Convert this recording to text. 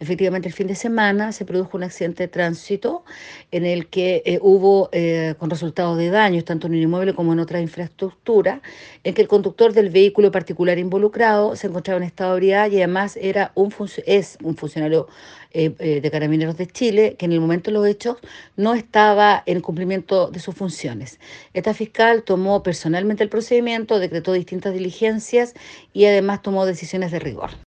Efectivamente, el fin de semana se produjo un accidente de tránsito en el que eh, hubo, eh, con resultados de daños, tanto en el inmueble como en otra infraestructura, en que el conductor del vehículo particular involucrado se encontraba en estado de ebriedad y además era un es un funcionario eh, de Carabineros de Chile que en el momento de los hechos no estaba en cumplimiento de sus funciones. Esta fiscal tomó personalmente el procedimiento, decretó distintas diligencias y además tomó decisiones de rigor.